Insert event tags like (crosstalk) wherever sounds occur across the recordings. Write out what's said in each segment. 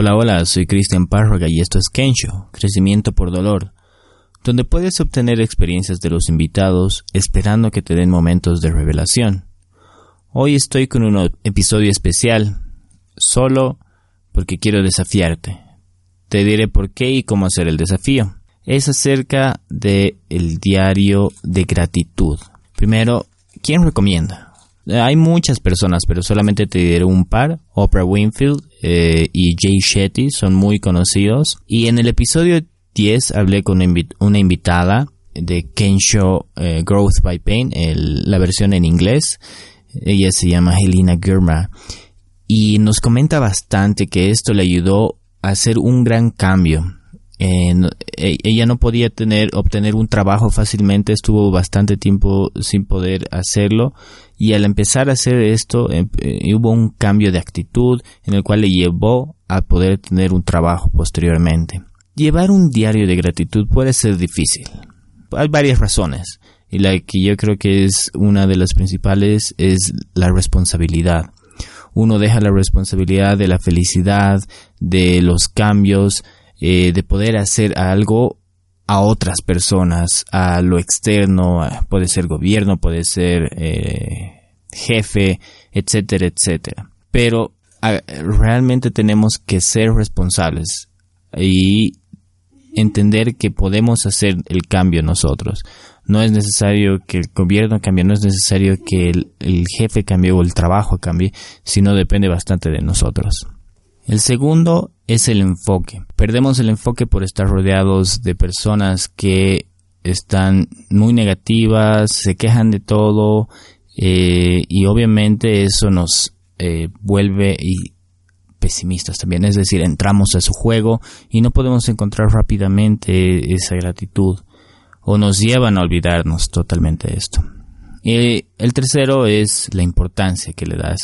Hola, hola, soy Cristian Párraga y esto es Kensho, Crecimiento por Dolor, donde puedes obtener experiencias de los invitados esperando que te den momentos de revelación. Hoy estoy con un episodio especial, solo porque quiero desafiarte. Te diré por qué y cómo hacer el desafío. Es acerca de el diario de gratitud. Primero, ¿quién recomienda? Hay muchas personas, pero solamente te diré un par. Oprah Winfield eh, y Jay Shetty son muy conocidos. Y en el episodio 10 hablé con una, invitada de Kensho eh, Growth by Pain, la versión en inglés. Ella se llama Helena Girma. Y nos comenta bastante que esto le ayudó a hacer un gran cambio eh, ella no podía tener, obtener un trabajo fácilmente, estuvo bastante tiempo sin poder hacerlo y al empezar a hacer esto em, eh, hubo un cambio de actitud en el cual le llevó a poder tener un trabajo posteriormente. Llevar un diario de gratitud puede ser difícil. Hay varias razones y la que yo creo que es una de las principales es la responsabilidad. Uno deja la responsabilidad de la felicidad, de los cambios, eh, de poder hacer algo a otras personas, a lo externo, puede ser gobierno, puede ser eh, jefe, etcétera, etcétera. Pero realmente tenemos que ser responsables y entender que podemos hacer el cambio nosotros. No es necesario que el gobierno cambie, no es necesario que el, jefe cambie o el trabajo cambie, sino depende bastante de nosotros. El segundo es el enfoque. Perdemos el enfoque por estar rodeados de personas que están muy negativas, se quejan de todo eh, y obviamente eso nos eh, vuelve pesimistas también, es decir, entramos a su juego y no podemos encontrar rápidamente esa gratitud o nos llevan a olvidarnos totalmente de esto. Y el tercero es la importancia que le das.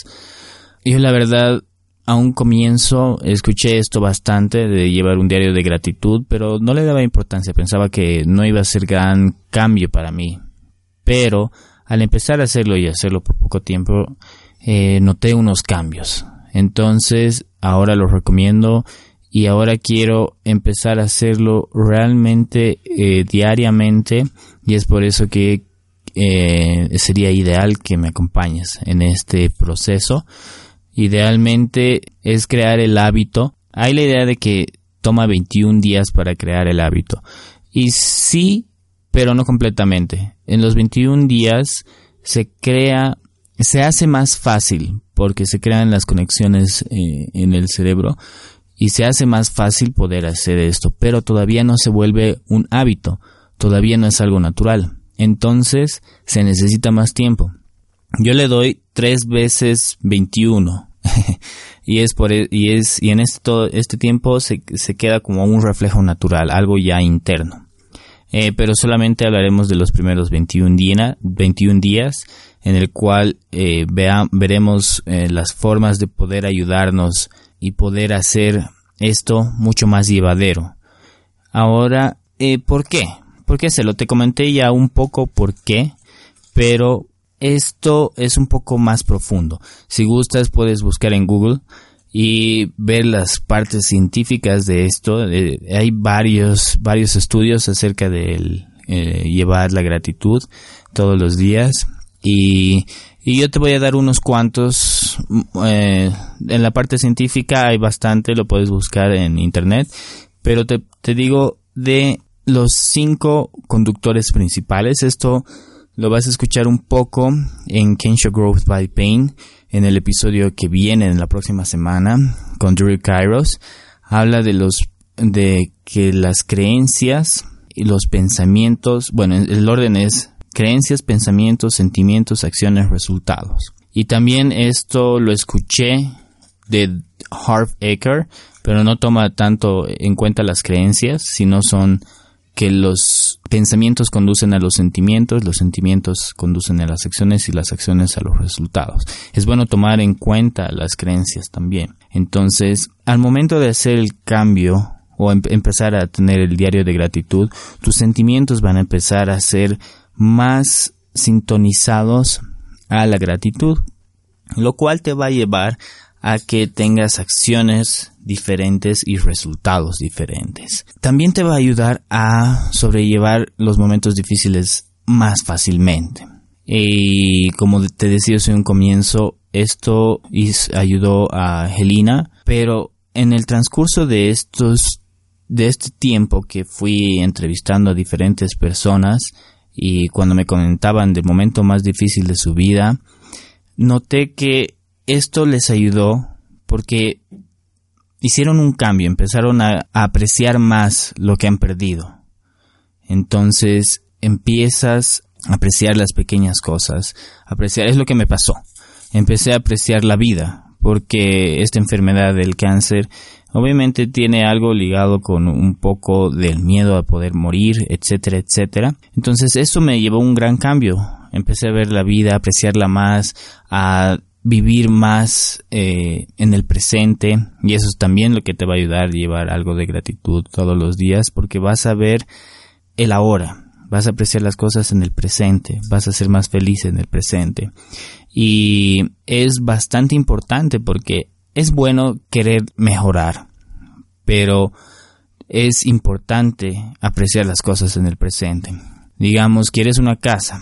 Yo la verdad a un comienzo escuché esto bastante de llevar un diario de gratitud, pero no le daba importancia, pensaba que no iba a ser gran cambio para mí. Pero al empezar a hacerlo y hacerlo por poco tiempo, eh, noté unos cambios. Entonces ahora lo recomiendo y ahora quiero empezar a hacerlo realmente eh, diariamente y es por eso que eh, sería ideal que me acompañes en este proceso Idealmente es crear el hábito. Hay la idea de que toma 21 días para crear el hábito. Y sí, pero no completamente. En los 21 días se crea, se hace más fácil porque se crean las conexiones eh, en el cerebro y se hace más fácil poder hacer esto, pero todavía no se vuelve un hábito, todavía no es algo natural. Entonces se necesita más tiempo. Yo le doy tres veces 21. (laughs) y es por e, y es y en esto este tiempo se, se queda como un reflejo natural, algo ya interno. Eh, pero solamente hablaremos de los primeros 21, 21 días en el cual eh, veremos eh, las formas de poder ayudarnos y poder hacer esto mucho más llevadero. Ahora, ¿por qué? ¿Por qué se lo te comenté ya un poco por qué, pero esto es un poco más profundo. Si gustas puedes buscar en Google y ver las partes científicas de esto. hay varios, varios estudios acerca de eh, llevar la gratitud todos los días y, yo te voy a dar unos cuantos. Eh, en la parte científica hay bastante, lo puedes buscar en internet, pero te, te digo de los cinco conductores principales. Esto lo vas a escuchar un poco en Kensho Growth by Pain en el episodio que viene en la próxima semana con Drew Kairos. Habla de los de que las creencias y los pensamientos, bueno, el orden es creencias, pensamientos, sentimientos, acciones, resultados. Y también esto lo escuché de Harv Eker, pero no toma tanto en cuenta las creencias, sino son que los pensamientos conducen a los sentimientos, los sentimientos conducen a las acciones y las acciones a los resultados. Es bueno tomar en cuenta las creencias también. Entonces, al momento de hacer el cambio o em-, empezar a tener el diario de gratitud, tus sentimientos van a empezar a ser más sintonizados a la gratitud, lo cual te va a llevar a que tengas acciones diferentes y resultados diferentes. También te va a ayudar a sobrellevar los momentos difíciles más fácilmente. Y como te decía en un comienzo, esto ayudó a Helena, pero en el transcurso de estos de este tiempo que fui entrevistando a diferentes personas y cuando me comentaban del momento más difícil de su vida, noté que esto les ayudó porque hicieron un cambio, empezaron a, apreciar más lo que han perdido. Entonces empiezas a apreciar las pequeñas cosas, apreciar, es lo que me pasó. Empecé a apreciar la vida, porque esta enfermedad del cáncer obviamente tiene algo ligado con un poco del miedo a poder morir, etcétera, etcétera. Entonces eso me llevó a un gran cambio. Empecé a ver la vida, a apreciarla más, a vivir más eh, en el presente y eso es también lo que te va a ayudar a llevar algo de gratitud todos los días porque vas a ver el ahora, vas a apreciar las cosas en el presente, vas a ser más feliz en el presente y es bastante importante porque es bueno querer mejorar, pero es importante apreciar las cosas en el presente. Digamos, quieres una casa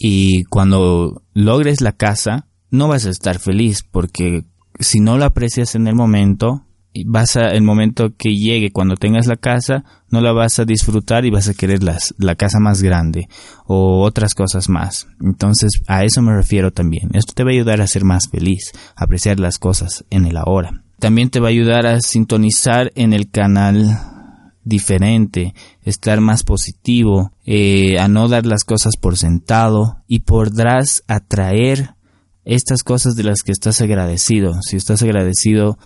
y cuando logres la casa, no vas a estar feliz porque si no la aprecias en el momento, vas a, el momento que llegue cuando tengas la casa, no la vas a disfrutar y vas a querer la casa más grande o otras cosas más. Entonces, a eso me refiero también. Esto te va a ayudar a ser más feliz, a apreciar las cosas en el ahora. También te va a ayudar a sintonizar en el canal diferente, estar más positivo, eh, a no dar las cosas por sentado y podrás atraer estas cosas de las que estás agradecido. Si estás agradecido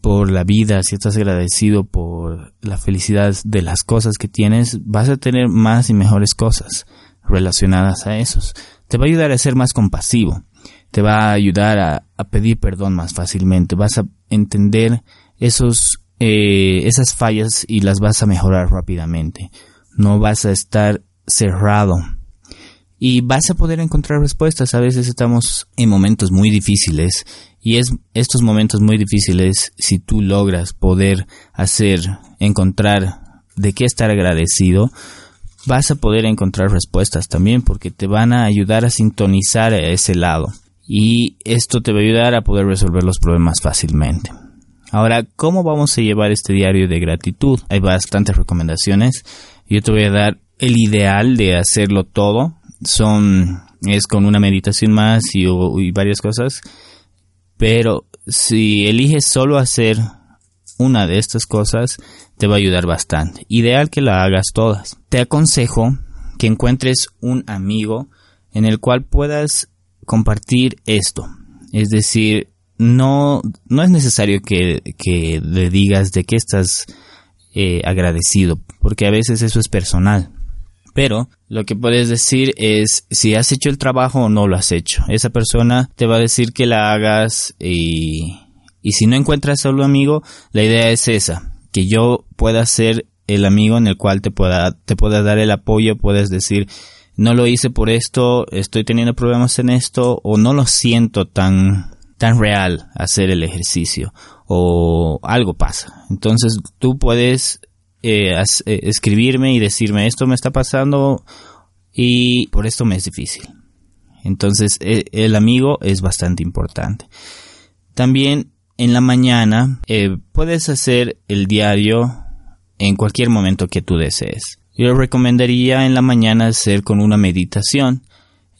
por la vida, si estás agradecido por la felicidad de las cosas que tienes, vas a tener más y mejores cosas relacionadas a esos. Te va a ayudar a ser más compasivo, te va a ayudar a, pedir perdón más fácilmente, vas a entender esos, eh, esas fallas y las vas a mejorar rápidamente. No vas a estar cerrado y vas a poder encontrar respuestas. A veces estamos en momentos muy difíciles y es estos momentos muy difíciles si tú logras poder hacer, encontrar de qué estar agradecido, vas a poder encontrar respuestas también porque te van a ayudar a sintonizar ese lado y esto te va a ayudar a poder resolver los problemas fácilmente. Ahora, ¿cómo vamos a llevar este diario de gratitud? Hay bastantes recomendaciones. Yo te voy a dar el ideal de hacerlo todo son es con una meditación más y, varias cosas pero si eliges solo hacer una de estas cosas te va a ayudar bastante. Ideal que la hagas todas. Te aconsejo que encuentres un amigo en el cual puedas compartir esto. Es decir no no es necesario que, le digas de qué estás eh, agradecido porque a veces eso es personal pero lo que puedes decir es si has hecho el trabajo o no lo has hecho. Esa persona te va a decir que la hagas y, y si no encuentras solo amigo, la idea es esa, que yo pueda ser el amigo en el cual te pueda, te pueda dar el apoyo, puedes decir, no lo hice por esto, estoy teniendo problemas en esto, o no lo siento tan, tan real hacer el ejercicio, o algo pasa. Entonces tú puedes eh, eh, escribirme y decirme esto me está pasando y por esto me es difícil. Entonces eh, el amigo es bastante importante. También en la mañana puedes hacer el diario en cualquier momento que tú desees. Yo recomendaría en la mañana hacer con una meditación.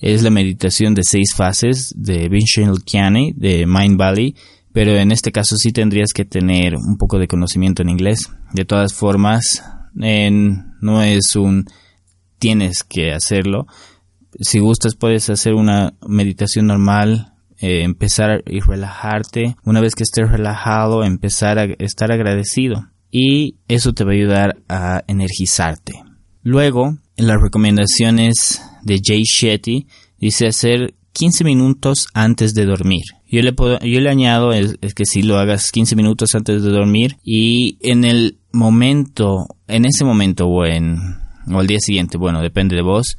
Es la meditación de seis fases de Vincent Kiani de Mind Valley pero en este caso sí tendrías que tener un poco de conocimiento en inglés. De todas formas, no es un tienes que hacerlo. Si gustas puedes hacer una meditación normal, eh, empezar y relajarte. Una vez que estés relajado, empezar a estar agradecido. Y eso te va a ayudar a energizarte. Luego, en las recomendaciones de Jay Shetty, dice hacer 15 minutos antes de dormir. Yo le, puedo, yo le añado es, que si lo hagas 15 minutos antes de dormir y en el momento, en ese momento o en o al día siguiente, bueno, depende de vos,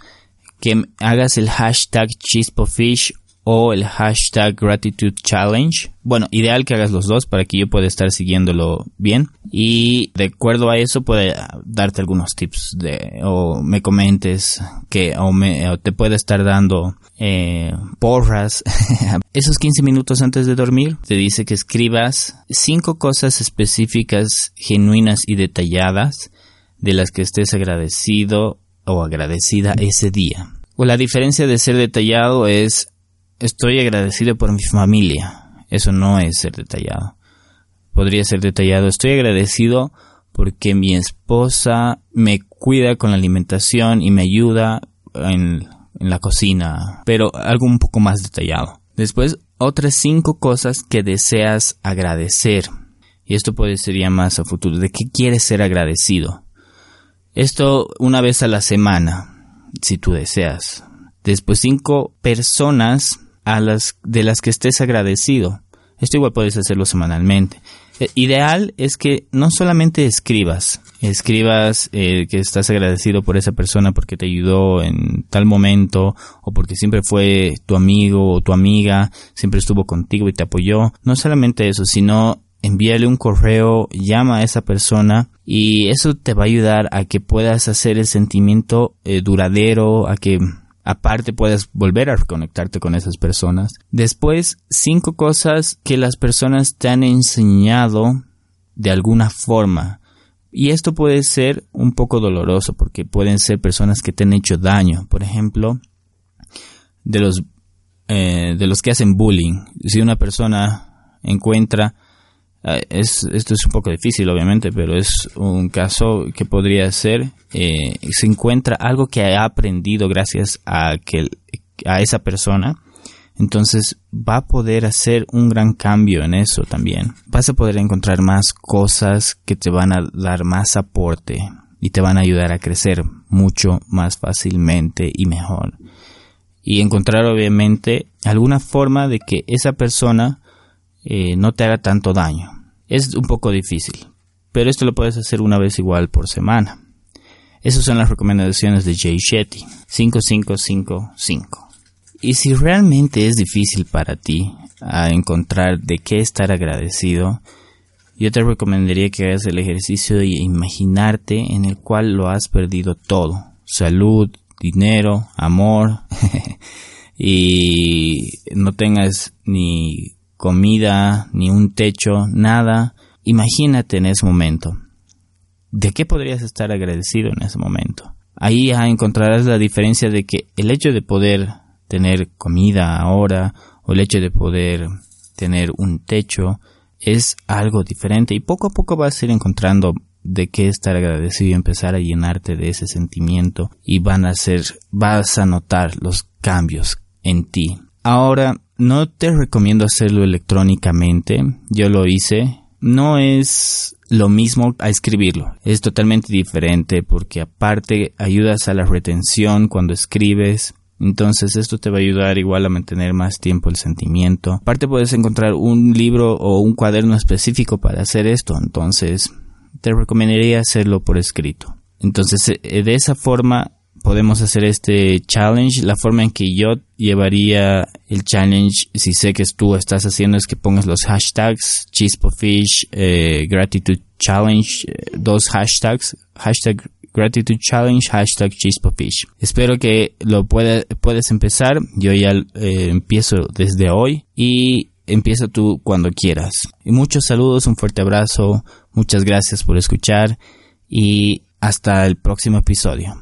que hagas el hashtag chispofish o el hashtag gratitude challenge. Bueno, ideal que hagas los dos para que yo pueda estar siguiéndolo bien. Y de acuerdo a eso puede darte algunos tips de, o me comentes que, o, me, te puede estar dando eh, porras. (laughs) Esos 15 minutos antes de dormir te dice que escribas cinco cosas específicas, genuinas y detalladas de las que estés agradecido o agradecida ese día. O la diferencia de ser detallado es estoy agradecido por mi familia. Eso no es ser detallado. Podría ser detallado. Estoy agradecido porque mi esposa me cuida con la alimentación y me ayuda en, la cocina. Pero algo un poco más detallado. Después, otras cinco cosas que deseas agradecer. Y esto puede ser ya más a futuro. ¿De qué quieres ser agradecido? Esto una vez a la semana, si tú deseas. Después cinco personas a las de las que estés agradecido. Esto igual puedes hacerlo semanalmente. Eh, ideal es que no solamente escribas, escribas eh, que estás agradecido por esa persona porque te ayudó en tal momento o porque siempre fue tu amigo o tu amiga, siempre estuvo contigo y te apoyó. No solamente eso, sino envíale un correo, llama a esa persona y eso te va a ayudar a que puedas hacer el sentimiento eh, duradero, a que Aparte puedes volver a reconectarte con esas personas. Después, cinco cosas que las personas te han enseñado de alguna forma. Y esto puede ser un poco doloroso porque pueden ser personas que te han hecho daño. Por ejemplo, de los, eh, de los que hacen bullying. Si una persona encuentra es, esto es un poco difícil, obviamente, pero es un caso que podría ser, eh, se encuentra algo que ha aprendido gracias a, que, a esa persona, entonces va a poder hacer un gran cambio en eso también. Vas a poder encontrar más cosas que te van a dar más aporte y te van a ayudar a crecer mucho más fácilmente y mejor. Y encontrar obviamente alguna forma de que esa persona eh, no te haga tanto daño. Es un poco difícil, pero esto lo puedes hacer una vez igual por semana. Esas son las recomendaciones de Jay Shetty. 5555. Y si realmente es difícil para ti a encontrar de qué estar agradecido, yo te recomendaría que hagas el ejercicio de imaginarte en el cual lo has perdido todo. Salud, dinero, amor, (laughs) y no tengas ni comida, ni un techo, nada. Imagínate en ese momento. ¿De qué podrías estar agradecido en ese momento? Ahí encontrarás la diferencia de que el hecho de poder tener comida ahora o el hecho de poder tener un techo es algo diferente y poco a poco vas a ir encontrando de qué estar agradecido y empezar a llenarte de ese sentimiento y van a ser, vas a notar los cambios en ti. Ahora, no te recomiendo hacerlo electrónicamente. Yo lo hice. No es lo mismo a escribirlo. Es totalmente diferente porque aparte ayudas a la retención cuando escribes. Entonces esto te va a ayudar igual a mantener más tiempo el sentimiento. Aparte puedes encontrar un libro o un cuaderno específico para hacer esto. Entonces te recomendaría hacerlo por escrito. Entonces eh, de esa forma podemos hacer este challenge. La forma en que yo llevaría el challenge, si sé que tú estás haciendo, es que pongas los hashtags Chispofish, eh, Gratitude Challenge, eh, dos hashtags, hashtag Gratitude Challenge, hashtag Chispofish. Espero que lo puedas puedes empezar. Yo ya eh, empiezo desde hoy y empieza tú cuando quieras. Muchos saludos, un fuerte abrazo, muchas gracias por escuchar y hasta el próximo episodio.